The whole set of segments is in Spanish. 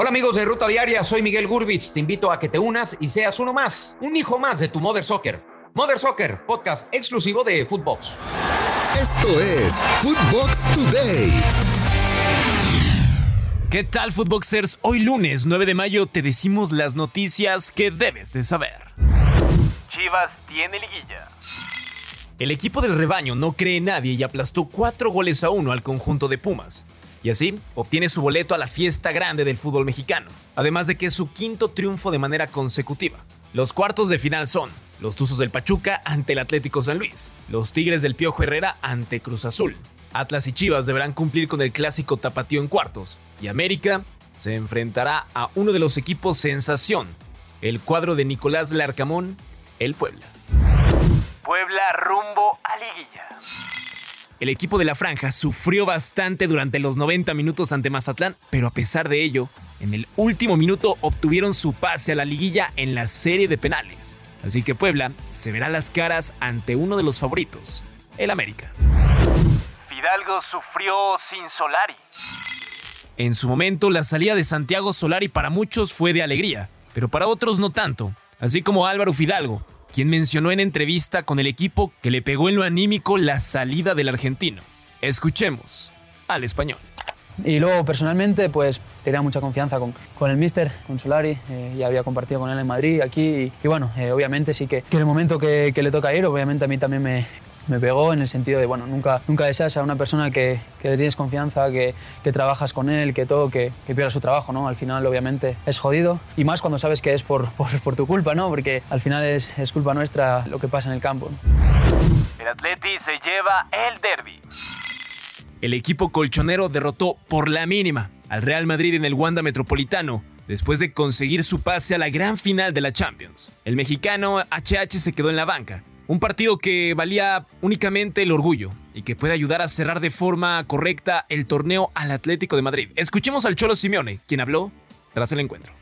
Hola amigos de Ruta Diaria, soy Miguel Gurbitz. Te invito a que te unas y seas uno más, un hijo más de tu Mother Soccer. Mother Soccer, podcast exclusivo de Footbox. Esto es Footbox Today. ¿Qué tal, Footboxers? Hoy lunes 9 de mayo te decimos las noticias que debes de saber. Chivas tiene liguilla. El equipo del rebaño no cree en nadie y aplastó 4 goles a 1 al conjunto de Pumas y así obtiene su boleto a la fiesta grande del fútbol mexicano, además de que es su quinto triunfo de manera consecutiva. Los cuartos de final son los Tuzos del Pachuca ante el Atlético San Luis, los Tigres del Piojo Herrera ante Cruz Azul. Atlas y Chivas deberán cumplir con el clásico tapatío en cuartos, y América se enfrentará a uno de los equipos sensación, el cuadro de Nicolás Larcamón, el Puebla. Puebla rumbo a liguilla. El equipo de la franja sufrió bastante durante los 90 minutos ante Mazatlán, pero a pesar de ello, en el último minuto obtuvieron su pase a la liguilla en la serie de penales. Así que Puebla se verá las caras ante uno de los favoritos, el América. Fidalgo sufrió sin Solari. En su momento, la salida de Santiago Solari para muchos fue de alegría, pero para otros no tanto, así como Álvaro Fidalgo, quien mencionó en entrevista con el equipo que le pegó en lo anímico la salida del argentino. Escuchemos al español. Y luego personalmente pues tenía mucha confianza con, con el míster, con Solari, eh, ya había compartido con él en Madrid, aquí, y, bueno, eh, obviamente sí que, que, en el momento que, que, le toca ir, obviamente a mí también me, me pegó en el sentido de, bueno, nunca, nunca deseas a una persona que, que le tienes confianza, que, que, trabajas con él, que todo, que, que pierda su trabajo, ¿no? Al final, obviamente, es jodido. Y más cuando sabes que es por, por, por tu culpa, ¿no? Porque al final es, es, culpa nuestra lo que pasa en el campo. El Atleti se lleva el derby. El equipo colchonero derrotó por la mínima al Real Madrid en el Wanda Metropolitano después de conseguir su pase a la gran final de la Champions. El mexicano HH se quedó en la banca un partido que valía únicamente el orgullo y que puede ayudar a cerrar de forma correcta el torneo al Atlético de Madrid. Escuchemos al Cholo Simeone, quien habló tras el encuentro.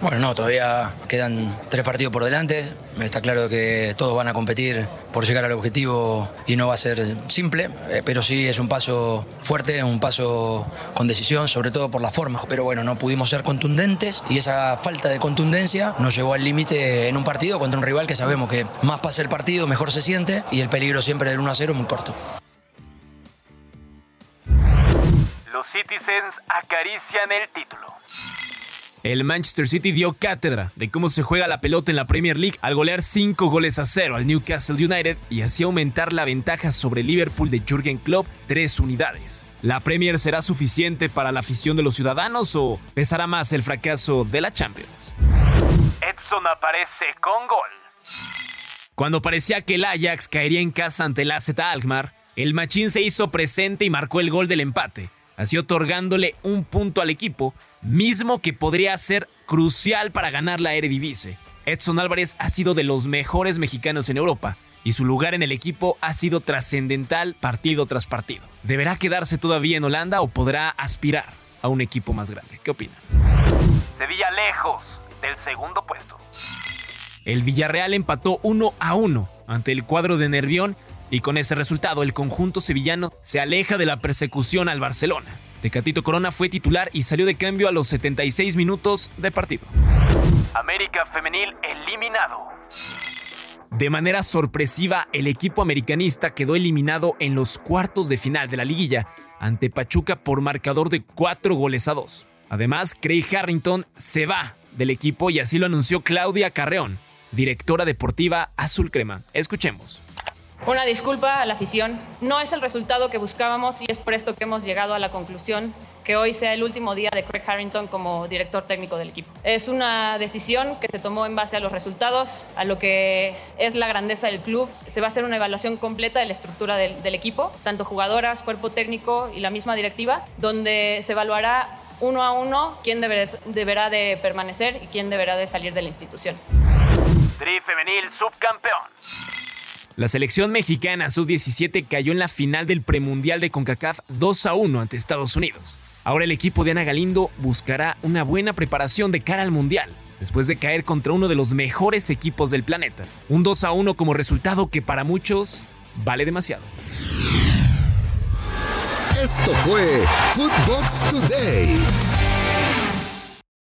Bueno, no, todavía quedan tres partidos por delante. Está claro que todos van a competir por llegar al objetivo y no va a ser simple, eh, pero sí es un paso fuerte, un paso con decisión, sobre todo por la forma. Pero bueno, no pudimos ser contundentes y esa falta de contundencia nos llevó al límite en un partido contra un rival que sabemos que más pasa el partido, mejor se siente y el peligro siempre del 1 a 0 muy corto. Los Citizens acarician el título. El Manchester City dio cátedra de cómo se juega la pelota en la Premier League al golear 5 goles a 0 al Newcastle United y así aumentar la ventaja sobre Liverpool de Jürgen Klopp 3 unidades. ¿La Premier será suficiente para la afición de los ciudadanos o pesará más el fracaso de la Champions? Edson aparece con gol. Cuando parecía que el Ajax caería en casa ante el AZ Alkmaar, el Machín se hizo presente y marcó el gol del empate, así otorgándole un punto al equipo, mismo que podría ser crucial para ganar la Eredivisie. Edson Álvarez ha sido de los mejores mexicanos en Europa y su lugar en el equipo ha sido trascendental partido tras partido. ¿Deberá quedarse todavía en Holanda o podrá aspirar a un equipo más grande? ¿Qué opina? Sevilla lejos del segundo puesto. El Villarreal empató 1 a 1 ante el cuadro de Nervión y con ese resultado el conjunto sevillano se aleja de la persecución al Barcelona. Tecatito Corona fue titular y salió de cambio a los 76 minutos de partido. América Femenil eliminado. De manera sorpresiva, el equipo americanista quedó eliminado en los cuartos de final de la liguilla ante Pachuca por marcador de 4 goles a 2. Además, Craig Harrington se va del equipo y así lo anunció Claudia Carreón, directora deportiva Azul Crema. Escuchemos. Una disculpa a la afición. No es el resultado que buscábamos y es por esto que hemos llegado a la conclusión que hoy sea el último día de Craig Harrington como director técnico del equipo. Es una decisión que se tomó en base a los resultados, a lo que es la grandeza del club. Se va a hacer una evaluación completa de la estructura del, del equipo, tanto jugadoras, cuerpo técnico y la misma directiva, donde se evaluará uno a uno quién deberá, deberá de permanecer y quién deberá de salir de la institución. Tri femenil subcampeón. La selección mexicana sub-17 cayó en la final del premundial de CONCACAF 2 a 1 ante Estados Unidos. Ahora el equipo de Ana Galindo buscará una buena preparación de cara al mundial, después de caer contra uno de los mejores equipos del planeta. Un 2 a 1 como resultado que para muchos vale demasiado. Esto fue Footbox Today.